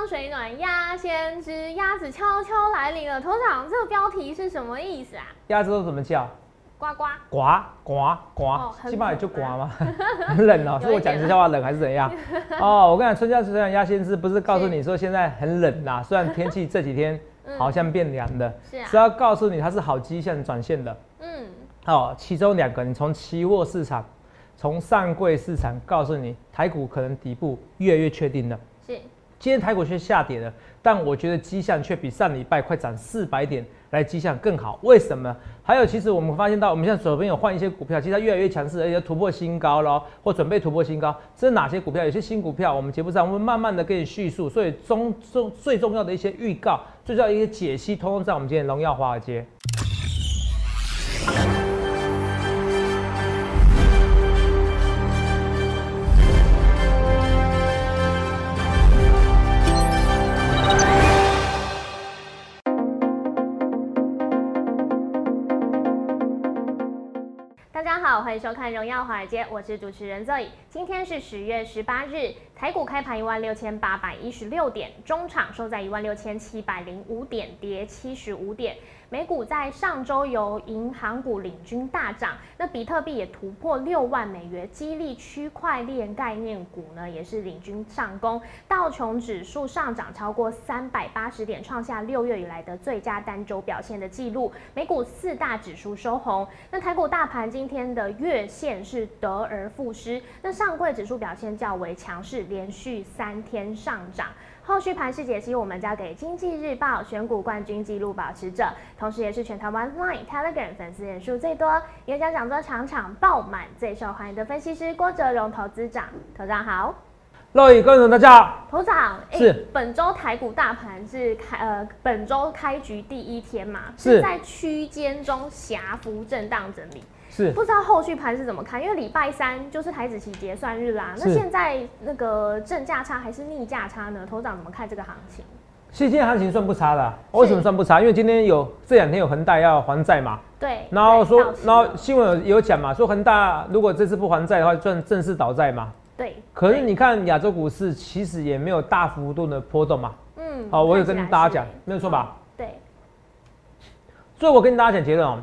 江水暖鸭先知，鸭子悄悄来临了。头长，这个标题是什么意思啊？鸭子都怎么叫？呱呱。呱呱呱基本上也就呱嘛，很冷哦。是我讲点这笑话冷还是怎样？哦，我跟你讲，春江水暖鸭先知不是告诉你说现在很冷啦，虽然天气这几天嗯好像变凉的，是啊是要告诉你它是好迹象转现的。嗯，哦，其中两个，你从期货市场，从上柜市场告诉你，台股可能底部越来越确定了。是今天台股却下跌了，但我觉得迹象却比上礼拜快涨四百点来迹象更好。为什么？还有，其实我们发现到，我们现在手边有换一些股票，其实它越来越强势，而且突破新高了，或准备突破新高。这是哪些股票？有些新股票，我们节目上会慢慢的给你叙述。所以中中最重要的一些预告，最重要的一些解析，通通在我们今天荣耀华尔街。欢迎收看《荣耀华尔街》，我是主持人 Zoe。今天是十月十八日，台股开盘一万六千八百一十六点，中场收在一万六千七百零五点，跌七十五点。美股在上周由银行股领军大涨，那比特币也突破六万美元，激励区块链概念股呢也是领军上攻。道琼指数上涨超过三百八十点，创下六月以来的最佳单周表现的记录。美股四大指数收红，那台股大盘今天的月线是得而复失，那上柜指数表现较为强势，连续三天上涨。后续盘势解析，我们交给经济日报选股冠军纪录保持者，同时也是全台湾 Line、Telegram 粉丝人数最多、演讲讲座场场爆满、最受欢迎的分析师郭哲荣投资长。投长好，各位观众大家好，头长，诶是本周台股大盘是开呃本周开局第一天嘛，是在区间中狭幅震荡整理。是不知道后续盘是怎么看，因为礼拜三就是台子期结算日啦。那是现在那个正价差还是逆价差呢？头长怎么看这个行情？其实今天行情算不差的啊、为什么算不差？因为今天有这两天有恒大要还债嘛，对，然后说然后新闻有有讲嘛，说恒大如果这次不还债的话，算正式倒债嘛。对，可是你看亚洲股市其实也没有大幅度的波动嘛。嗯，好，我有跟大家讲，没有错吧？对，所以我跟大家讲结论哦，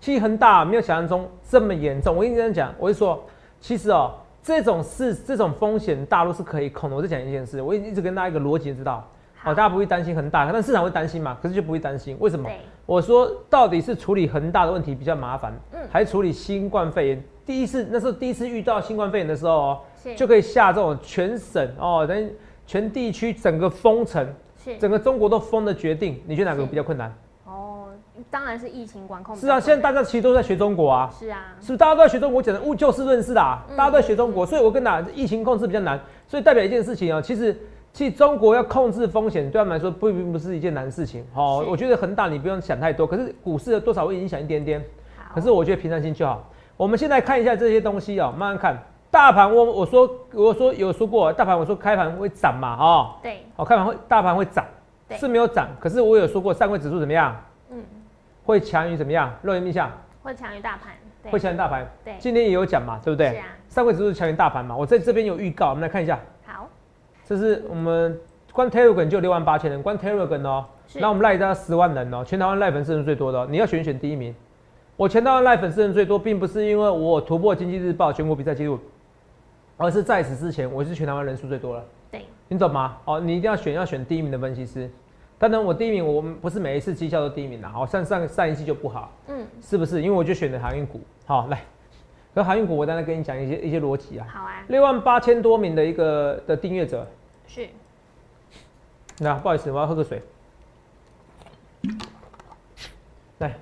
其实恒大没有想象中这么严重。我跟你这样讲，我就说，其实哦，这种事这种风险大陆是可以控的。我再讲一件事，我一直跟大家一个逻辑知道，好哦，大家不会担心恒大，但市场会担心嘛，可是就不会担心，为什么？我说到底是处理恒大的问题比较麻烦，嗯还是处理新冠肺炎？第一次那时候第一次遇到新冠肺炎的时候哦，就可以下这种全省哦，等于全地区整个封城，整个中国都封的决定，你觉得哪个比较困难？哦，当然是疫情管控是啊。现在大家其实都在学中国啊，是啊，是不是大家都在学中国？我讲的物就事论事啦，嗯大家都在学中国，所以我跟大家疫情控制比较难，所以代表一件事情啊，其实其实中国要控制风险，对他们来说不并不是一件难事情。哦，我觉得恒大你不用想太多，可是股市的多少会影响一点点，好，可是我觉得平常心就好。我们现在看一下这些东西哦，慢慢看。大盘我我说我说有说过，大盘我说开盘会涨嘛，哦，对，哦开盘会大盘会涨，是没有涨，可是我有说过上柜指数怎么样，嗯，会强于怎么样？肉眼印象会强于大盘，对，会强于大盘。对，今天也有讲嘛，对不对？是啊，上柜指数强于大盘嘛，我在这边有预告，我们来看一下，好，这是我们光 Telegram 就六万八千人，光 Telegram 哦，那我们赖家十万人哦，全台湾赖粉丝人最多的哦、你要选选第一名。我全台湾赖粉丝人最多，并不是因为我突破经济日报全国比赛记录，而是在此之前我是全台湾人数最多了，对，你懂吗？哦，你一定要选要选第一名的分析师。当然我第一名，我们不是每一次绩效都第一名的，好，像上上一季就不好，嗯，是不是？因为我就选的航运股，好来，可航运股我当然跟你讲一些一些逻辑啊。好啊，六万八千多名的一个的订阅者，是，那不好意思，我要喝个水。来，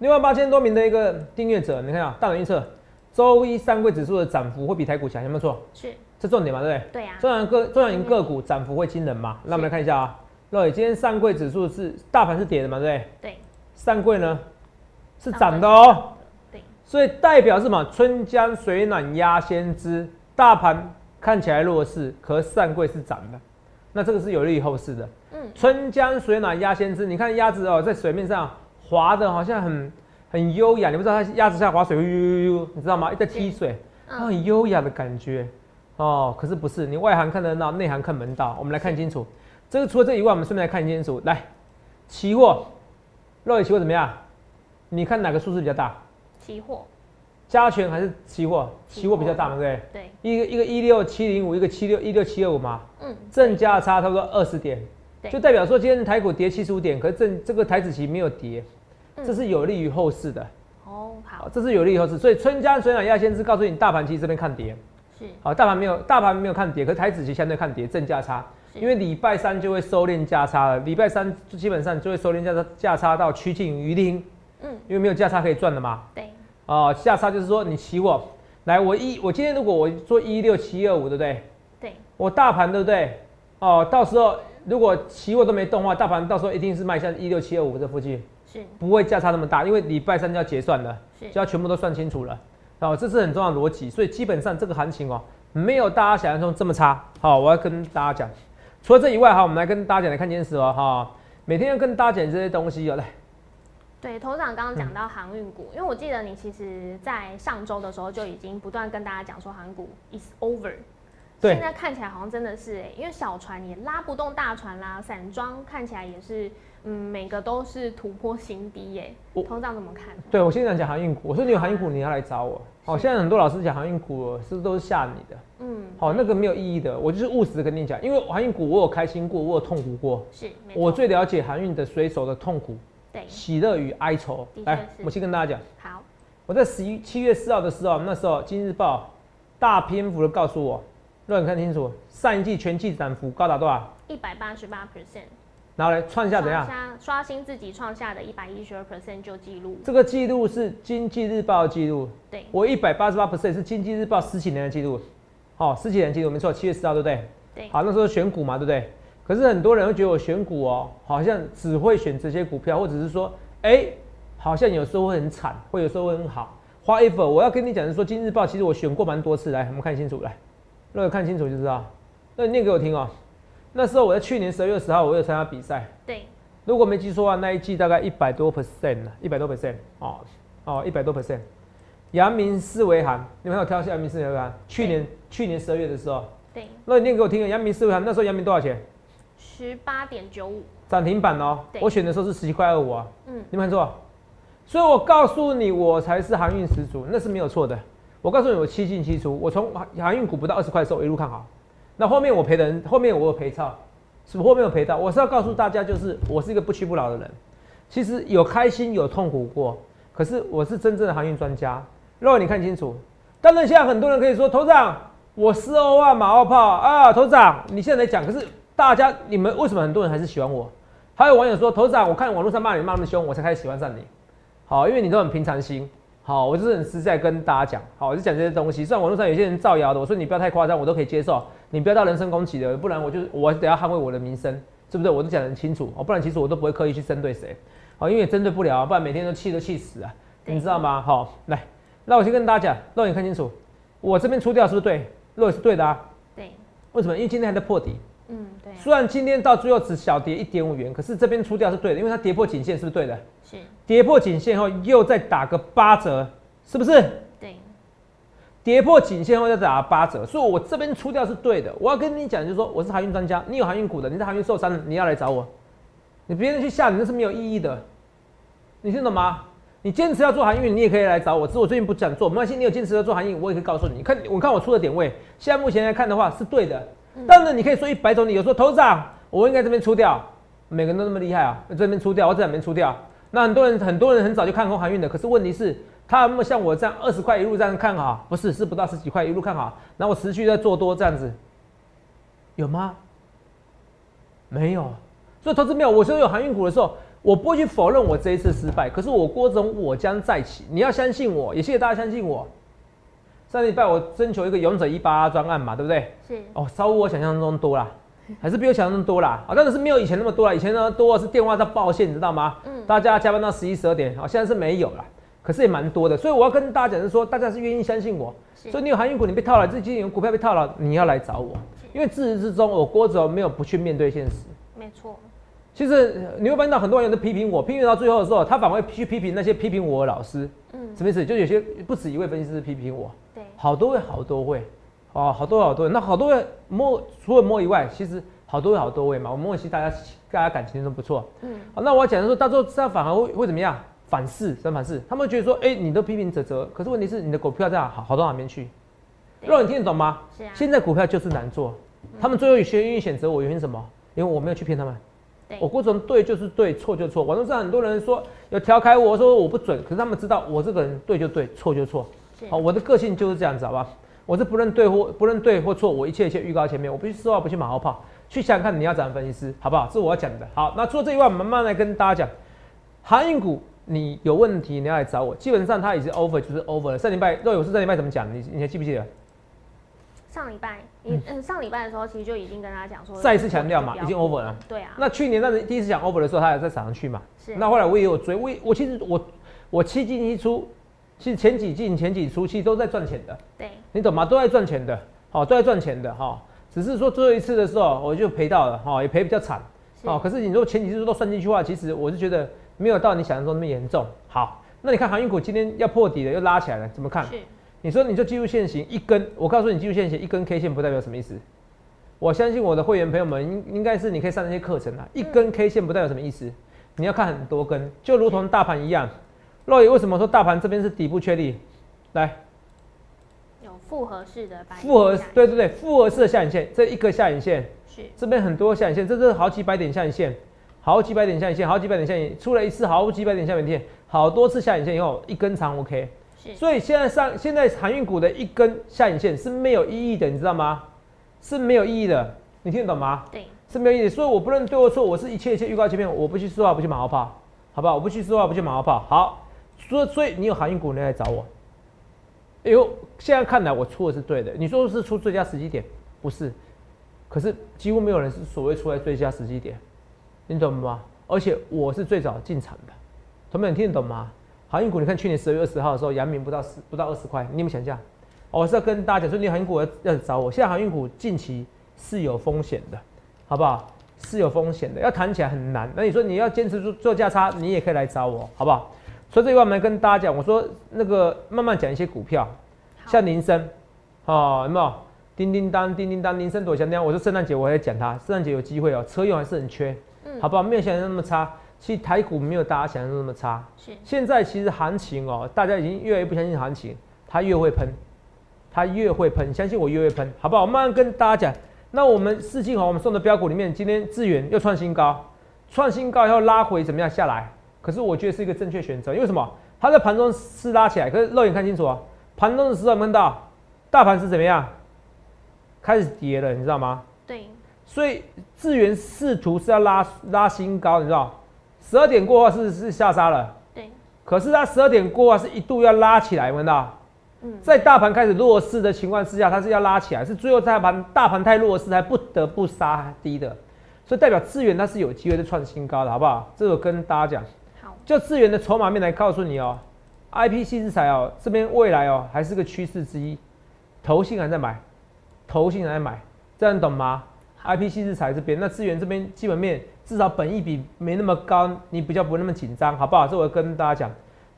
六万八千多名的一个订阅者，你看啊，大胆预测，周一上柜指数的涨幅会比台股强，有没有错？是，这重点嘛，对不对？对啊，中小型个中小型个股涨幅会惊人嘛？那我们来看一下啊，对，今天上柜指数是大盘是跌的嘛，对不对？对，上柜呢是涨的哦。对，所以代表是什么？春江水暖鸭先知，大盘看起来弱势，可上柜是涨的，那这个是有利于后市的。嗯，春江水暖鸭先知，你看鸭子哦，在水面上滑的好像很很优雅，你不知道它鸭子在滑水，呦呦呦呦，你知道吗？在踢水，它嗯，很优雅的感觉哦。可是不是，你外行看热闹，内行看门道。我们来看清楚，这个除了这以外，我们顺便来看清楚。来，期货，肉眼期货怎么样？你看哪个数字比较大？期货。加权还是期货？期货比较大嘛，对不对？对。一个一个一六七零五，一个七六一六七二五嘛。嗯。正价差差不多二十点，就代表说今天台股跌七十五点，可是正这个台子期没有跌，这是有利于后市的。哦，好，这是有利于后市，所以春江水暖鸭先知告诉你，大盘其实这边看跌。是。好，大盘没有大盘没有看跌，可是台子期相对看跌，正价差，因为礼拜三就会收敛价差了，礼拜三基本上就会收敛价差价差到趋近于零。嗯。因为没有价差可以赚的嘛。对。哦，价差就是说你期货来，我一我今天如果我做一六七二五，对不对？对。我大盘对不对？哦，到时候如果期货都没动的话，大盘到时候一定是卖向一六七二五这附近，是不会价差那么大，因为礼拜三就要结算了，就要全部都算清楚了。哦，这是很重要的逻辑，所以基本上这个行情哦，没有大家想象中这么差。好，我要跟大家讲，除了这以外哈，我们来跟大家讲来看件事哦哈，每天要跟大家讲这些东西哦，来。对，头长刚刚讲到航运股，因为我记得你其实，在上周的时候就已经不断跟大家讲说，航运股 is over。对。现在看起来好像真的是哎，因为小船也拉不动大船啦，散装看起来也是，嗯，每个都是突破新低耶。头长怎么看？对我现在讲航运股，我说你有航运股你要来找我。好，现在很多老师讲航运股是不是都是吓你的？嗯。好，那个没有意义的，我就是务实的跟你讲，因为航运股我有开心过，我有痛苦过。是。我最了解航运的水手的痛苦。对喜乐与哀愁，来，我先跟大家讲。好，我在十一七月四号的时候，那时候《今日报》大篇幅的告诉我，让你看清楚，上一季全季涨幅高达多少？一百八十八 percent。然后来创下怎样？刷新自己创下的一百一十二 percent 就记录。这个记录是《经济日报》的记录。对，我一百八十八 percent 是《经济日报》十几年的记录。好，十几年记录没错，七月十号对不对？对。好，那时候选股嘛，对不对？可是很多人会觉得我选股哦，好像只会选这些股票，或者是说。哎，好像有时候会很惨，会有时候会很好。花 ever，我要跟你讲的是说，今日报其实我选过蛮多次，来，我们看清楚，来，如果看清楚就知道。那你念给我听哦。那时候我在去年十二月十号，我有参加比赛。对。如果没记错啊，那一季大概一百多 percent 一百多 percent 哦哦，一百多 percent。阳明思维行，你们有挑下阳明思维行？去年去年十二月的时候。对。那你念给我听啊，阳明思维行那时候阳明多少钱？十八点九五。涨停板哦，我选的时候是十七块二五啊，嗯，你们看错，所以我告诉你，我才是航运十足，那是没有错的。我告诉你，我七进七出，我从航运股不到二十块的时候一路看好，那后面我赔的人，后面我有赔到，是不后面有赔到。我是要告诉大家，就是我是一个不屈不挠的人，其实有开心有痛苦过，可是我是真正的航运专家。如果你看清楚，当然现在很多人可以说，头长，我四欧万马后炮啊，头长，你现在来讲，可是。大家，你们为什么很多人还是喜欢我？还有网友说，头长，我看网络上骂你骂那么凶，我才开始喜欢上你。好，因为你都很平常心。好，我就是很实在跟大家讲。好，我就讲这些东西。虽然网络上有些人造谣的，我说你不要太夸张，我都可以接受。你不要到人身攻击的，不然我就我得要捍卫我的名声，对不对？我都讲得很清楚。哦，不然其实我都不会刻意去针对谁。好，因为针对不了，不然每天都气都气死啊，你知道吗？好，来，那我先跟大家讲，肉眼看清楚，我这边出掉是不是对？肉眼是对的啊。对。为什么？因为今天还在破底。嗯，对。虽然今天到最后只小跌一点五元，可是这边出掉是对的，因为它跌破颈线，是不是对的？是。跌破颈线后又再打个八折，是不是？对。跌破颈线后再打八折，所以我这边出掉是对的。我要跟你讲，就是说我是航运专家，你有航运股的，你在航运受伤，你要来找我。你别人去吓你那是没有意义的，你听懂吗？你坚持要做航运，你也可以来找我。只是我最近不想做，没关系，你有坚持要做航运，我也可以告诉你。你看，我看我出的点位，现在目前来看的话是对的。当然，你可以说一百种理由，说头长，我应该这边出掉。每个人都那么厉害啊，这边出掉，我这两边出掉。那很多人，很多人很早就看空航运的，可是问题是，他有没有像我这样二十块一路这样看好？不是，是不到十几块一路看好。然后我持续在做多这样子，有吗？没有。所以投资没有，我说有航运股的时候，我不会去否认我这一次失败。可是我郭总，我将再起。你要相信我，也谢谢大家相信我。上礼拜我征求一个勇者一八专案嘛，对不对？是哦，稍我想象中多啦，还是比我想象中多啦。啊，但是没有以前那么多了。以前呢，多是电话在报线，你知道吗？嗯。大家加班到十一十二点，好，现在是没有了，可是也蛮多的。所以我要跟大家讲是说，大家是愿意相信我。所以你有航运股，你被套了，自己有股票被套了，你要来找我，因为自始至终我郭总没有不去面对现实。没错。其实你会发现到很多人都批评我，批评到最后的时候，他反而会去批评那些批评我的老师。嗯。什么意思？就有些不止一位分析师批评我。好多位，好多位，哦，好多好多位。那好多位摸除了摸以外，其实好。多位好多位嘛，我们问其实大家大家感情都不错。嗯，好，那我要讲的说，到时候这样反而会会怎么样？反噬，什么反噬？他们觉得说，哎、你都批评泽泽，可是问题是你的股票这样好好到哪边去？对肉，你听得懂吗？是啊，现在股票就是难做，他们最后选愿意选择我，原因什么？因为我没有去骗他们。对我过程对就是对，错就错。网络上很多人说有调侃我说我不准，可是他们知道我这个人对就对，错就错。是好，我的个性就是这样子，好吧？我是不论对或不论对或错，我一切一切预告前面，我不去说话，不去马后炮，去想想看你要怎样分析师，好不好？这是我要讲的。好，那除了这以外，我们慢慢来跟大家讲，航运股你有问题你要来找我，基本上它已经 over 就是 over 了。上礼拜若有是上礼拜怎么讲？你你还记不记得？上礼拜你嗯上礼拜的时候，其实就已经跟大家讲说，再一次强调嘛已经 over 了。对啊，那去年那第一次讲 over 的时候，它也在涨上去嘛。是那后来我也有追，我我其实我我七进一出，其实前几进前几出其实都在赚钱的，对你懂吗？都在赚钱的，好、都在赚钱的哈、只是说最后一次的时候我就赔到了哈、也赔比较惨是哦。可是你如果前几次都算进去的话，其实我是觉得没有到你想象中那么严重。好，那你看航运股今天要破底了，又拉起来了，怎么看？你说你就技术线型一根，我告诉你技术线型一根 K 线不代表什么意思。我相信我的会员朋友们应应该是你可以上那些课程啊，一根 K 线不代表什么意思，你要看很多根，就如同大盘一样。肉爷为什么说大盘这边是底部确立？来，有复合式的白复合对对对，复合式的下影线，这一个下影线，是这边很多下影线，这是好几百点下影线，好几百点下影线，好几百点下影线，出了一次好几百点下影线，好多次下影线以后，一根长 OK。是所以现在上现在航运股的一根下影线是没有意义的，你知道吗？是没有意义的，你听得懂吗？对是没有意义的。所以我不论对或错，我是一切一切预告前面，我不去说话，不去马后炮，好不好？我不去说话，不去马后炮。好，所以所以你有航运股，你来找我。哎呦，现在看来我出的是对的。你说是出最佳时机点，不是？可是几乎没有人是所谓出来最佳时机点，你懂吗？而且我是最早进场的，同学们听得懂吗？航运股，你看去年十二月二十号的时候，阳明不到十不到二十块，你有没有想象？我是要跟大家讲说，你航运股要要找我。现在航运股近期是有风险的，好不好？是有风险的，要谈起来很难。那你说你要坚持做做价差，你也可以来找我，好不好？所以这一块我跟大家讲，我说那个慢慢讲一些股票，像林森，哦，有没有？叮叮当，叮叮当，铃声多强调。我说圣诞节我还讲它，圣诞节有机会哦，车用还是很缺，嗯好不好？没有想象中那么差。其实台股没有大家想象中那么差。是现在其实行情哦，大家已经越来越不相信行情，它越会喷，它越会喷，相信我越会喷，好不好？我慢慢跟大家讲。那我们四季哦，我们送的标股里面，今天智远又创新高，创新高以后拉回怎么样下来？可是我觉得是一个正确选择，因为什么？它在盘中是拉起来，可是肉眼看清楚啊，盘中的时候看到大盘是怎么样？开始跌了，你知道吗？对所以智源试图是要拉拉新高，你知道？十二点过后是是下杀了。对可是它十二点过后，是一度要拉起来，看到？嗯在大盘开始弱势的情况之下，它是要拉起来，是最后大盘大盘太弱势，才不得不杀低的，所以代表资源它是有机会再创新高的，好不好？这个跟大家讲，好就资源的筹码面来告诉你哦，IPC 制裁哦，这边未来哦还是个趋势之一，投信还在买，投信还在买，这样你懂吗？IPC 制裁这边，那资源这边基本面至少本益比没那么高，你比较不会那么紧张，好不好？这我跟大家讲。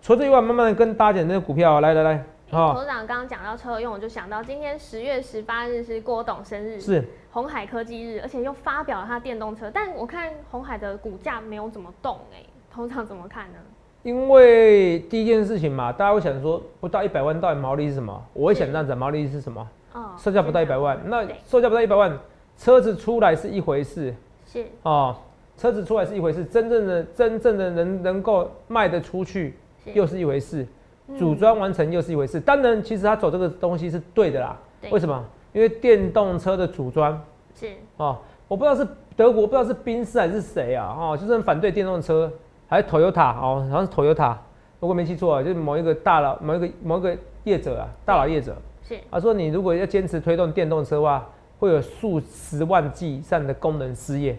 除了这以外，慢慢的跟大家讲那个股票哦，来来来，哦，头长刚刚讲到车用，我就想到今天十月十八日是郭董生日，是红海科技日，而且又发表了他电动车，但我看红海的股价没有怎么动哎、头长怎么看呢？因为第一件事情嘛，大家会想说，不到一百万到底毛利是什么？我会想这样子，毛利是什么？哦，售价不到一百万，那售价不到一百万，车子出来是一回事是哦，车子出来是一回事，真正的真正的能能够卖得出去又是一回事，嗯组装完成又是一回事。当然，其实他走这个东西是对的啦。对为什么？因为电动车的组装是哦，我不知道是德国，不知道是宾士还是谁啊，哦，就是很反对电动车，还是 Toyota 哦，好像是 Toyota，如果没记错啊，就是某一个大佬，某一个某一个业者啊，大佬业者，是他说你如果要坚持推动电动车的话，会有数十万计以上的工人失业，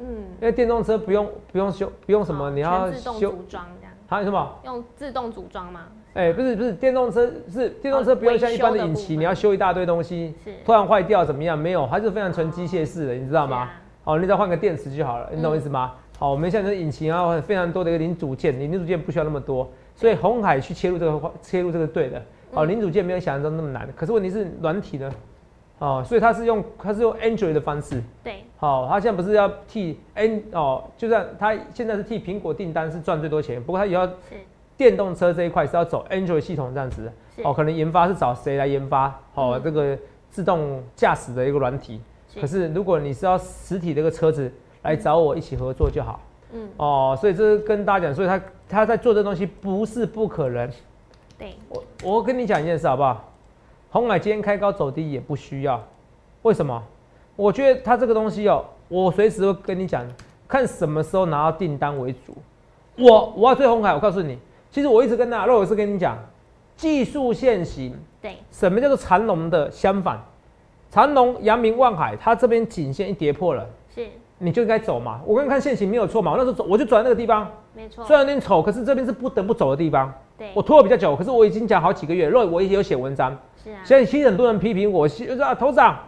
嗯，因为电动车不用不用修，不用什么，哦你要修，自动组装这样，还有什么？用自动组装吗？哎、不是不是，电动车是电动车不用像一般的引擎，你要修一大堆东西，是突然坏掉怎么样？没有，它是非常纯机械式的，你知道吗？哦，你只要换个电池就好了，你懂我意思吗？好，我们现在的引擎啊，非常多的一个零组件，你零组件不需要那么多，所以红海去切入这个切入这个对的。哦，嗯零组件没有想象中那么难，可是问题是软体呢？哦，所以它是用它是用 Android 的方式，对，好、它现在不是要替 N 哦，就算它现在是替苹果订单是赚最多钱，不过它也要是电动车这一块是要走 Android 系统这样子，哦，可能研发是找谁来研发？哦，嗯这个自动驾驶的一个软体。是可是如果你是要实体的一个车子来找我一起合作就好。嗯，哦，所以这是跟大家讲，所以他他在做这东西不是不可能。对，我我跟你讲一件事好不好？红海今天开高走低也不需要，为什么？我觉得他这个东西哦，我随时会跟你讲，看什么时候拿到订单为主。我我要追红海，我告诉你，其实我一直跟大家，肉也是跟你讲，技术线型，对，什么叫做长龙的相反？长龙、阳明、望海，它这边颈线一跌破了，是你就应该走嘛。我刚刚看线型没有错嘛，我那时候走我就走在那个地方，没错虽，然有点丑，可是这边是不得不走的地方。对，我拖了比较久，可是我已经讲好几个月，若我也有写文章。是啊，现在其实很多人批评我，就说啊，头长，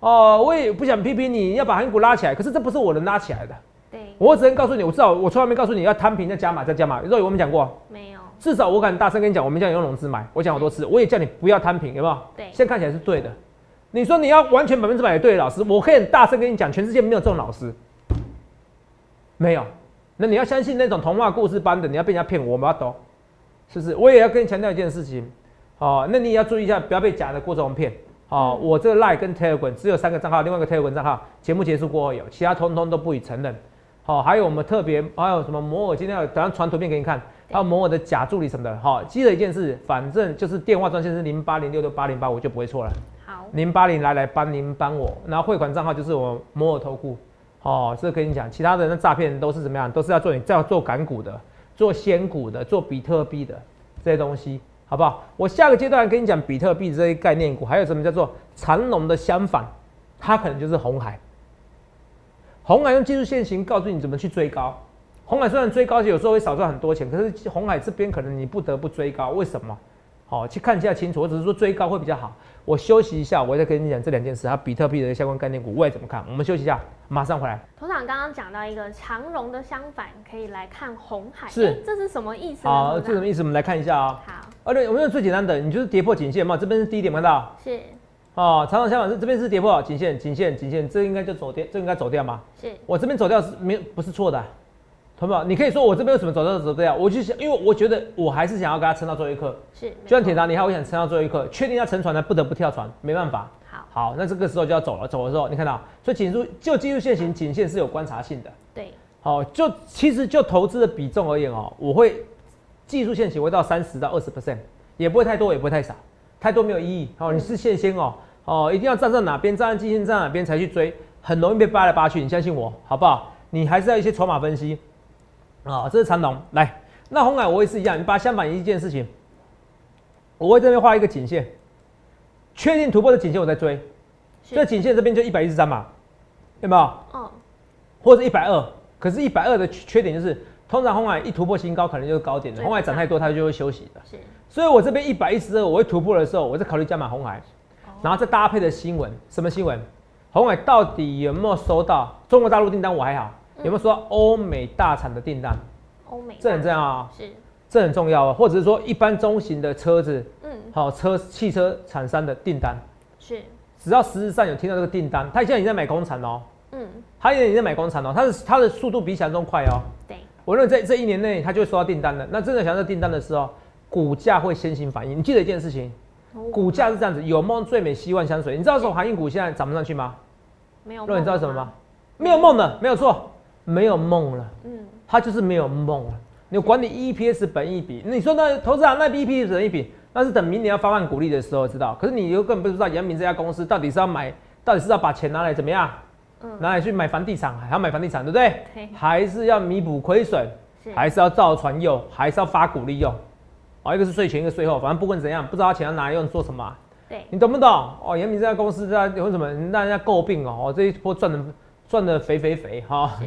哦，我也不想批评你，要把韩股拉起来，可是这不是我能拉起来的，对，我只能告诉你，我至少我从来没告诉你要摊平再加码再加码。若有我们讲过，没有，至少我敢大声跟你讲，我们叫你用融资买，我讲好多次，我也叫你不要摊平，有没有？对现在看起来是对的。你说你要完全百分之百的对的老师，我可以很大声跟你讲，全世界没有这种老师，没有。那你要相信那种童话故事般的，你要被人家骗，我们要懂，是不是？我也要跟你强调一件事情，哦，那你也要注意一下，不要被假的郭总骗。哦，我这个 Line 跟 Telegram 只有三个账号，另外一个 Telegram 账号节目结束过后有，其他通通都不予承认。好、还有我们特别还有什么摩尔，今天要等下传图片给你看，还有摩尔的假助理什么的。好、记得一件事，反正就是电话专线是零八零六六八零八，我就不会错了。好，零八零来来帮您帮我，然后汇款账号就是我摩尔投顾。哦，这跟你讲，其他的那诈骗都是怎么样？都是要做你要做港股的，做仙股的，做比特币的这些东西，好不好？我下个阶段跟你讲比特币这些概念股，还有什么叫做长龙的相反，它可能就是红海。红海用技术线型告诉你怎么去追高。红海虽然追高有时候会少赚很多钱，可是红海这边可能你不得不追高，为什么？好、去看一下清楚。我只是说追高会比较好。我休息一下，我再跟你讲这两件事，还有比特币的相关概念股，我也怎么看？我们休息一下，马上回来。头长刚刚讲到一个长荣的相反，可以来看红海，是诶这是什么意思呢？好，这什么意思？我们来看一下啊、好，而且我们用最简单的，你就是跌破颈线嘛，这边是低点，看到？是哦，长长相反是这边是跌破颈线，颈线，颈线，这应该就走掉，这应该走掉吗？是，我这边走掉是没有不是错的啊，同学们，你可以说我这边为什么走掉走掉？我就想，因为我觉得我还是想要跟他撑到最后一刻，是，就像铁达尼号，我想撑到最后一刻，确定要沉船了，不得不跳船，没办法。好，好，那这个时候就要走了，走的时候你看到，所以颈数就技术线型颈线是有观察性的。对，好，就其实就投资的比重而言哦，我会技术线型会到三十到二十 percent，也不会太多，也不会太少，太多没有意义。哦，你是线先哦，哦，一定要站在哪边，站在基线站在哪边才去追，很容易被扒来扒去。你相信我，好不好？你还是要一些筹码分析啊、这是长龙来，那红海我也是一样，你把它相反一件事情，我会这边画一个颈线，确定突破的颈线我再追，这是，颈线这边就一百一十三嘛，有没有？哦，或者一百二，可是，一百二的缺缺点就是，通常红海一突破新高，可能就是高点的。红海涨太多，它就会休息的。是，所以我这边一百一十二，我会突破的时候，我再考虑加码红海，哦然后再搭配的新闻，什么新闻？红海到底有没有收到中国大陆订单？我还好，嗯有没有收到欧美大厂的订单？欧美这很大重要啊，是，这很重要啊。或者是说，一般中型的车子，嗯，好车汽车厂商的订单，是，只要实质上有听到这个订单，他现在已经在买工厂哦，嗯，他现在已经在买工厂哦，他的他的速度比想象中快哦。对，我认为在这一年内，他就会收到订单的。那真的想要订单的时候，股价会先行反应。你记得一件事情，哦股价是这样子，有梦最美，希望相随。你知道这种航运股现在涨不上去吗？没有，那你知道什么吗？？没有梦的，没有错，没有梦了，嗯，他就是没有梦了。你管你 EPS 本益比，你说那投资人那 EPS 本益比，那是等明年要发放股利的时候知道。可是你又根本不知道阳明这家公司到底是要买，到底是要把钱拿来怎么样？嗯拿来去买房地产，还要买房地产，对不对？对，还是要弥补亏损？是，还是要造船用，还是要发股利用？哦，一个是税前，一个税后，反正不管怎样，不知道钱要拿来用做什么啊、对，你懂不懂？哦，严明这家公司在为什么让人家诟病哦？哦，这一波赚的赚的肥肥肥哈，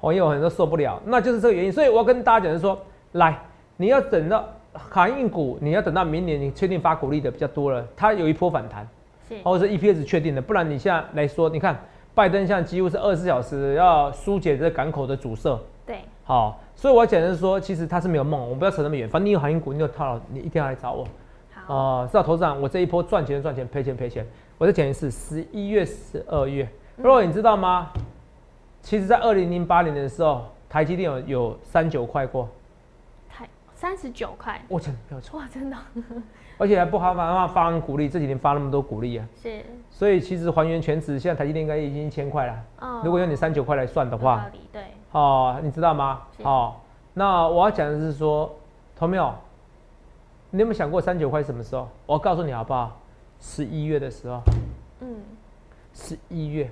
我，有很多受不了，那就是这个原因。所以我要跟大家讲是说，来，你要等到航运股，你要等到明年你确定发股利的比较多了，它有一波反弹，是，或者是 EPS 确定的，不然你现在来说，你看拜登现在几乎是二十四小时要疏解这港口的阻塞。对，好，所以我要讲的是说，其实它是没有梦，我们不要扯那么远。反正你有航运股，你有套牢，你一定要来找我。好，哦、知道投资长，我这一波赚钱就赚钱，赔钱赔钱。我再讲一次，十一月、十二月。若你知道吗？其实，在二零零八年的时候，台积电有有三九块过。台三十九块，我讲没有错，哇，真的 而且还不好发发发股利，这几年发那么多股利啊。是所以其实还原全值，现在台积电应该已经一千块了。哦如果用你三九块来算的有话道，理，对，哦，你知道吗？是哦，那我要讲的是说，同没有？你有没有想过三九块什么时候？我告诉你好不好？十一月的时候，嗯，十一月，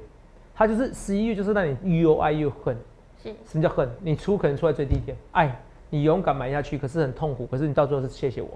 它就是十一月，就是让你又爱又恨。是什么叫恨？你出可能出在最低点，爱你勇敢买下去，可是很痛苦，可是你到最后是谢谢我，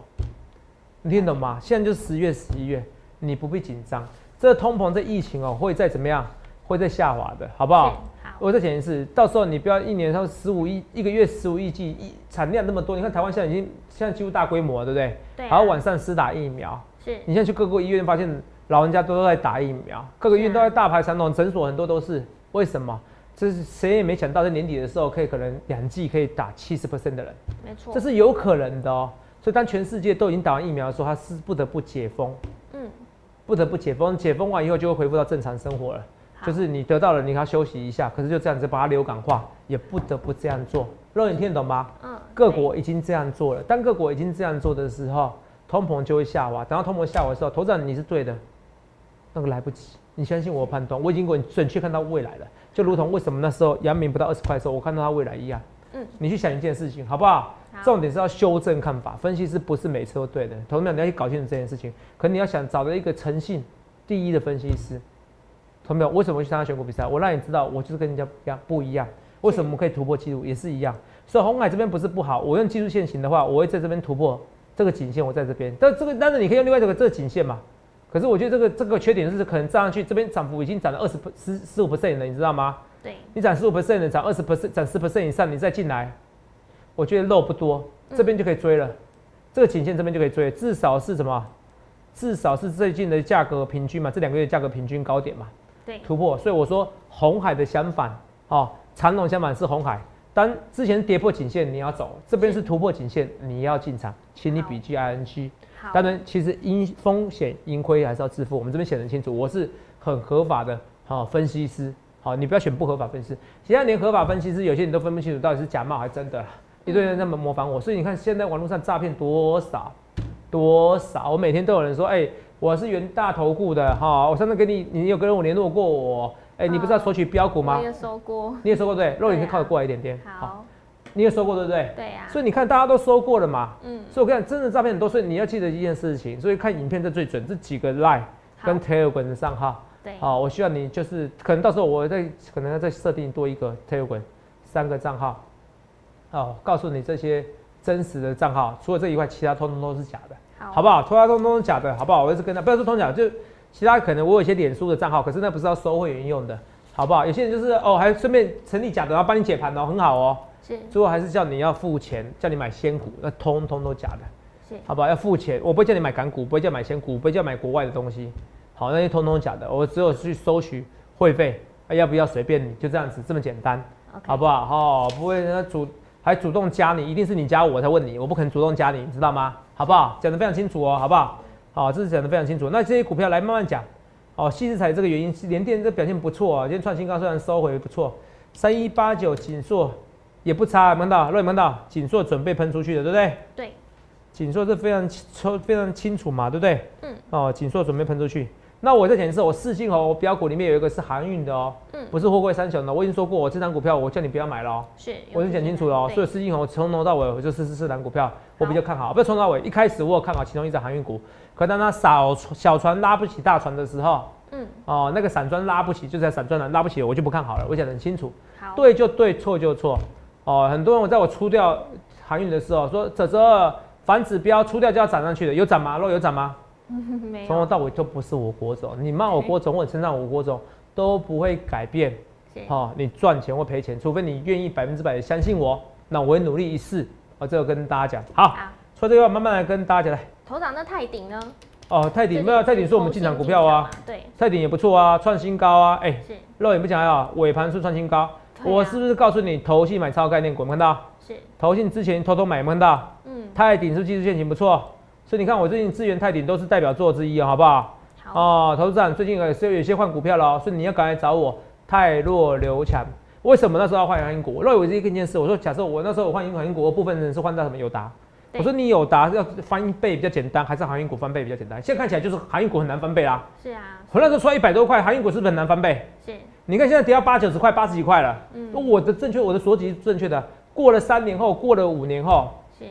你听懂吗？现在就是十月、十一月，你不必紧张，这通膨、这疫情哦，会再怎么样，会再下滑的，好不好？好，我再讲一次，到时候你不要一年到十五亿，一个月十五亿剂，一产量那么多，你看台湾现在已经现在几乎大规模了，对不对？对啊还要晚上施打疫苗，是你现在去各个医院发现老人家都在打疫苗，各个医院都在大排长龙，诊所很多都是，为什么？这是谁也没想到，在年底的时候可以可能两剂可以打七十 percent 的人，没错，这是有可能的哦。所以当全世界都已经打完疫苗的时候，他是不得不解封，嗯，不得不解封，解封完以后就会恢复到正常生活了。就是你得到了，你要休息一下，可是就这样子把它流感化，也不得不这样做。肉眼听得懂吗？嗯，各对国已经这样做了，当各国已经这样做的时候，通膨就会下滑。等到通膨下滑的时候，头长你是对的，那个来不及。你相信我的判断，我已经准准确看到未来了，就如同为什么那时候阳明不到二十块的时候，我看到它未来一样。嗯，你去想一件事情，好不好？好重点是要修正看法，分析师不是每次都对的。同学们，你要去搞清楚这件事情。可你要想找到一个诚信第一的分析师，同学们，为什么去参加选股比赛？我让你知道，我就是跟人家不一样，不一样。为什么我们可以突破记录，也是一样。所以红海这边不是不好，我用技术线型的话，我会在这边突破这个颈线，我在这边。但这个，但是你可以用另外一个这个颈线嘛。可是我觉得这个这个缺点是可能站上去，这边涨幅已经涨了二十十十五 percent 了，你知道吗？对，你涨十五 percent 的，涨二十 percent，涨十 percent 以上，你再进来，我觉得肉不多，这边就可以追了。这个颈线这边就可以追，至少是什么？至少是最近的价格平均嘛，这两个月价格平均高点嘛，对，突破。所以我说红海的相反，哦，长龙相反是红海。当之前跌破颈线，你要走；这边是突破颈线，你要进场，请你笔记 ING。好，当然，其实因风险盈亏还是要自负，我们这边写得很清楚，我是很合法的好、分析师，好，你不要选不合法分析师。现在连合法分析师，有些你都分不清楚到底是假冒还是真的，一堆人在模仿我，所以你看现在网络上诈骗多少多少，我每天都有人说，哎、我是元大投顾的哈，我上次跟你，你有跟我联络过我，哎、你不是要索取标股吗？我？也收过，你也说过对，肉眼可以靠得过来一点点，好，你也说过对不对？对呀，所以你看大家都说过了嘛，嗯，所以我跟你讲，真的诈骗很多，所以你要记得一件事情，所以看影片这最准，这几个 Line 跟 Telegram 的账号，对，好，我希望你就是可能到时候我再可能要再设定多一个 Telegram 三个账号，哦，告诉你这些真实的账号，除了这以外，其他通通都是假的，好，好不好？其他通通都是假的，好不好？我就是跟他不要说通假，就其他可能我有一些脸书的账号，可是那不是要收会员用的，好不好？有些人就是哦，还顺便成立假的，然后帮你解盘哦，很好哦。是最后还是叫你要付钱，叫你买仙股，那通通都假的。是，好不好？要付钱，我不会叫你买港股，不会叫你买仙股，不会叫你买国外的东西。好，那些通通假的，我只有去收取会费，啊、要不要随便你，就这样子，这么简单好不好？哦，不会人家主还主动加你，一定是你加我我才问你，我不可能主动加你，你知道吗？好不好？讲得非常清楚哦，好不好？好，这是讲得非常清楚。那这些股票来慢慢讲。哦，细制材这个原因，联电这表现不错啊，今天创新高虽然收回不错，三一八九锦硕也不差，有没有看到？有没有看到？锦硕准备喷出去的，对不对？对，锦硕是非常清非常清楚嘛，对不对？嗯，哦，锦硕准备喷出去。那我再讲一次，我四星哦，我标股里面有一个是航运的哦，嗯不是货柜三雄的。我已经说过，我这张股票我叫你不要买了哦，是，我已经讲清楚了哦。所以四星红从头到尾我就是四档股票，我比较看好。不要从头到尾，一开始我有看好其中一只航运股，可当它小小船拉不起大船的时候，嗯，哦，那个散装拉不起，就是在散装栏拉不起，我就不看好了。我讲得很清楚，好，对就对，错就错。哦，很多人我在我出掉航运的时候说，泽泽反指标出掉就要涨上去的，有涨吗？肉有涨吗？没从头，到尾都不是我国总，你骂我国种或者称赞我国总都不会改变。是，哦，你赚钱或赔钱，除非你愿意百分之百的相信我，那我会努力一试。哦，这个跟大家讲。好，好，说这个话慢慢来跟大家讲来。头长那泰鼎呢？哦，泰鼎没有，泰鼎是我们进场股票啊，，对，泰鼎也不错啊，创新高啊。哎、是肉也不讲啊，尾盘是创新高。我是不是告诉你投信买超概念股？有没有看到？是，投信之前偷偷买，有没有看到？嗯，泰鼎是技术线型不错？所以你看我最近资源泰鼎都是代表作之一哦，好不好？好，哦，投资长最近也是有些换股票了哦，所以你要赶快找我泰弱留强。为什么那时候要换航运股？我认为是一件事。我说，假设我那时候我换航运股，我部分人是换到什么友达。对我说你友达要翻倍比较简单，还是航运股翻倍比较简单？现在看起来就是航运股很难翻倍啦。是啊，我那时候说一百多块，航运股是不是很难翻倍？是，你看现在跌到八九十块、八十几块了。嗯，我的正确，我的逻辑是正确的。过了三年后，过了五年后，是，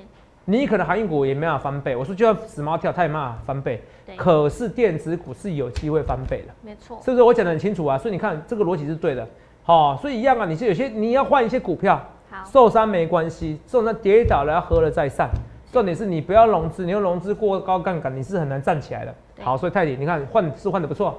你可能航运股也没办法翻倍。我说就算死猫跳，它也没办法翻倍。对，可是电子股是有机会翻倍的，没错，是不是？我讲的很清楚啊。所以你看这个逻辑是对的。好、所以一样啊，你是有些你要换一些股票，好，受伤没关系，受伤跌倒了要喝了再上。重点是你不要融资，你用融资过高杠杆，你是很难站起来的。好，所以泰迪你看换是换的不错，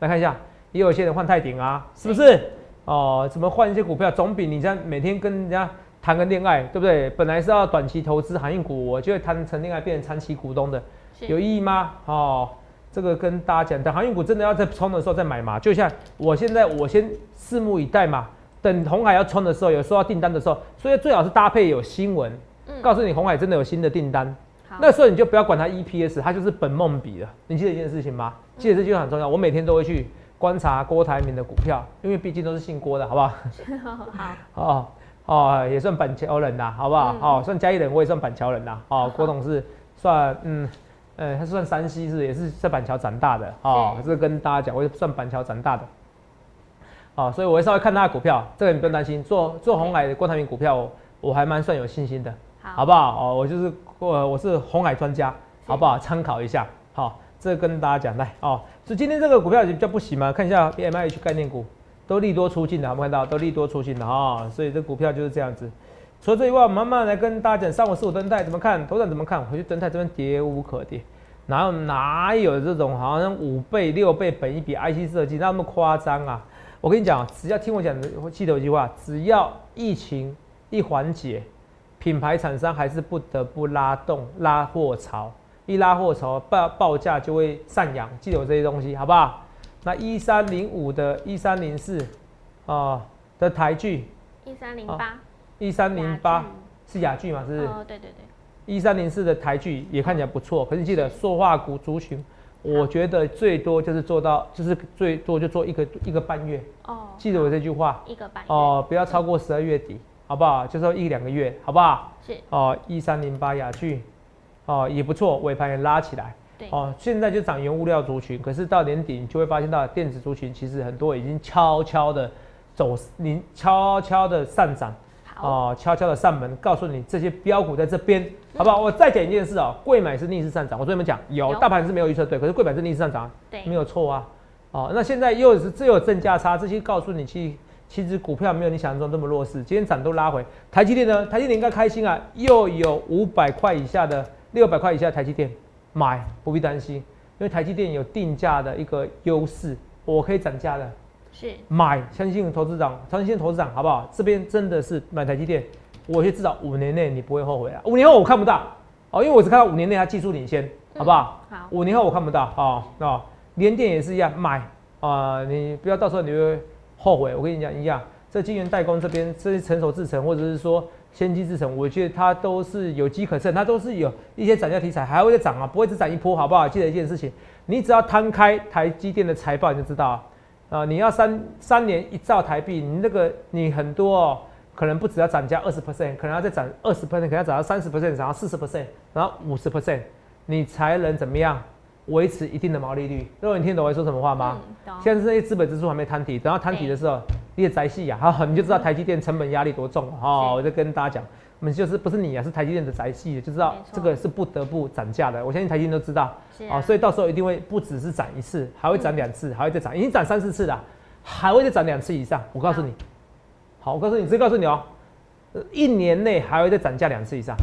来看一下，也有一些人换泰鼎啊，是不是？哦，怎么换一些股票，总比你这样每天跟人家谈个恋爱，对不对？本来是要短期投资航运股，我就会谈成恋爱变成长期股东的，有意义吗？哦，这个跟大家讲，等航运股真的要在冲的时候再买嘛。就像我现在，我先拭目以待嘛。等红海要冲的时候，有收到订单的时候，所以最好是搭配有新闻，嗯，告诉你红海真的有新的订单。那时候你就不要管它 EPS，它就是本梦比了。你记得一件事情吗？记得这句话很重要。我每天都会去观察郭台铭的股票，因为毕竟都是姓郭的，好不好？好，哦哦，也算板桥人呐，好不好？嗯哦，算嘉义人，我也算板桥人呐。哦，郭董是算嗯。呃，他算山西是也是在板桥长大的哦，是这跟大家讲，我也算板桥长大的，哦，所以我会稍微看他的股票，这个你不用担心。做做红海的郭台铭股票，我我还蛮算有信心的，好，好不好？哦，我就是我我是红海专家，好不好？参考一下，好，这跟大家讲来哦。所以今天这个股票比较不行嘛，看一下 B M I H 概念股都利多出尽的，有没有看到？都利多出尽的啊、所以这股票就是这样子。除了这以外，我们慢慢来跟大家讲上午四五灯泰怎么看，头涨怎么看？回去灯泰这边跌无可跌，哪有哪有这种好像五倍六倍本一比 IC 设计那么夸张啊？我跟你讲，只要听我讲的，记得一句话，只要疫情一缓解，品牌厂商还是不得不拉动拉货潮，一拉货潮报报价就会上扬，记得有这些东西，好不好？那一三零五的、一三零四啊的台剧，一三零八，一三零八是雅剧嘛？是不是？哦，对对对，一三零四的台剧也看起来不错，可是你记得塑化股族群，我觉得最多就是做到，就是最多就做一个一个半月，哦，记得我这句话一个半月，哦，不要超过十二月底，好不好？就说一两个月，好不好？是，哦，一三零八雅剧，哦也不错，尾盘也拉起来，对，哦，现在就涨原物料族群，可是到年底你就会发现到电子族群其实很多已经悄悄的走，你悄悄的上涨。好，哦，悄悄的上门告诉你这些标股在这边，好不好？我再讲一件事哦，贵买是逆势上涨，我昨天们讲有有大盘是没有预测对，可是贵买是逆势上涨，对，没有错啊。哦，那现在又是这有正价差，这些告诉你其其实股票没有你想象中这么弱势，今天涨都拉回。台积电呢？台积电应该开心啊，又有五百块以下的、六百块以下的台积电买，不必担心，因为台积电有定价的一个优势，我可以涨价的。是，买，相信投资长，相信投资长，好不好？这边真的是买台积电，我觉得至少五年内你不会后悔啊。五年后我看不到哦，因为我只看到五年内它技术领先，好不好？好，五年后我看不到哦。哦，联电也是一样，买啊、你不要到时候你会后悔。我跟你讲一样，这晶圆代工这边这些成熟制程或者是说先机制程，我觉得它都是有机可乘，它都是有一些涨价题材，还会再涨啊，不会只涨一波，好不好？记得一件事情，你只要摊开台积电的财报，你就知道啊。啊，你要三三年一兆台币，你那个你很多哦，可能不只要涨价二十 percent，可能要再涨二十 percent，可能要涨到三十 percent，涨到四十 percent，然后五十 percent，你才能怎么样维持一定的毛利率？如果你听懂我在说什么话吗？嗯，现在这些资本支出还没摊底，等到摊底的时候，宅系呀，好，你就知道台积电成本压力多重了。哦，我就跟大家讲，我们就是不是你啊，是台积电的宅系，就知道这个是不得不涨价的。我相信台积电都知道。啊哦，所以到时候一定会不只是涨一次，还会涨两次，还会再涨，已经涨三四次了，还会再涨两次以上。我告诉你，好，我告诉你，直接告诉你哦，呃一年内还会再涨价两次以上。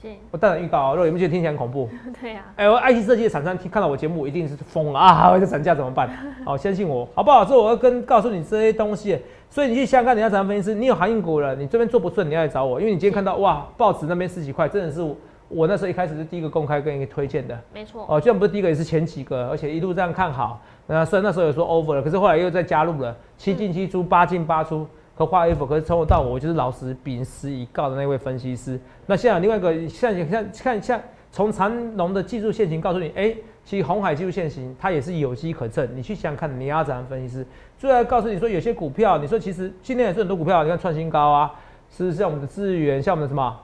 是，我当然预告哦，如果你们觉得听起来很恐怖，对啊，哎、我 IC 设计的厂商听看到我节目一定是疯了啊，还 会再涨价怎么办？好，相信我，好不好？所以我要跟告诉你这些东西，所以你去香港，你要怎样分析师？你有航运股了，你这边做不顺，你要来找我，因为你今天看到哇，报纸那边十几块，真的是我我那时候一开始是第一个公开跟一个推荐的。没错，哦，就算不是第一个，也是前几个，而且一路这样看好。那虽然那时候有说 over 了，可是后来又再加入了七进七出、八进八出，可画 F。可是从头到尾，我就是老实秉持以告的那位分析师。那现在有另外一个，像像看像从长龙的技术线型告诉你，哎、其实红海技术线型它也是有机可乘。你去想想看，你要怎样分析师最后告诉你说，有些股票，你说其实今天也是很多股票，你看创新高啊，是像我们的资源，像我们的什么，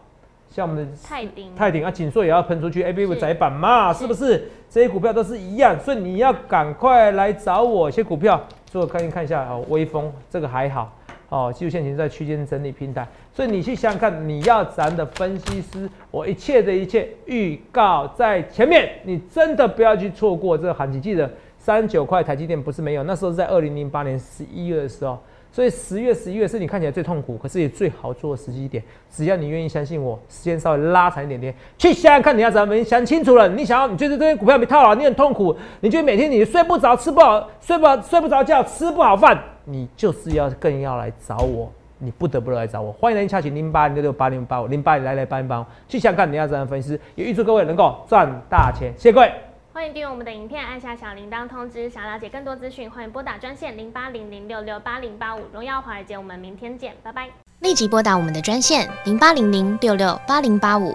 像我们的泰鼎，泰鼎啊，紧缩也要喷出去，A B 五窄板嘛，是不是？这些股票都是一样，所以你要赶快来找我。一些股票，做我看看一下哦，微风这个还好。哦，技术线型在区间整理平台，所以你去想想看，你要咱的分析师，我一切的一切预告在前面，你真的不要去错过这个行情。记得三十九块台积电不是没有，那时候是在二零零八年十一月的时候，所以十月、十一月是你看起来最痛苦，可是也最好做的时机点。只要你愿意相信我，时间稍微拉长一点点，去想想看你要怎么想清楚了。你想要，你觉得这些股票没套牢，你很痛苦，你觉得每天你睡不着、吃不好、睡不好、睡不着觉、吃不好饭。你就是要更要来找我，你不得不来找我。欢迎来洽询零八零六六八零八五零八零来来帮一帮，去想看你要怎样分析，也预祝各位能够赚大钱。谢谢各位，欢迎订阅我们的影片，按下小铃铛通知。想了解更多资讯，欢迎拨打专线零八零零六六八零八五。荣耀华尔街，我们明天见，拜拜。立即拨打我们的专线零八零零六六八零八五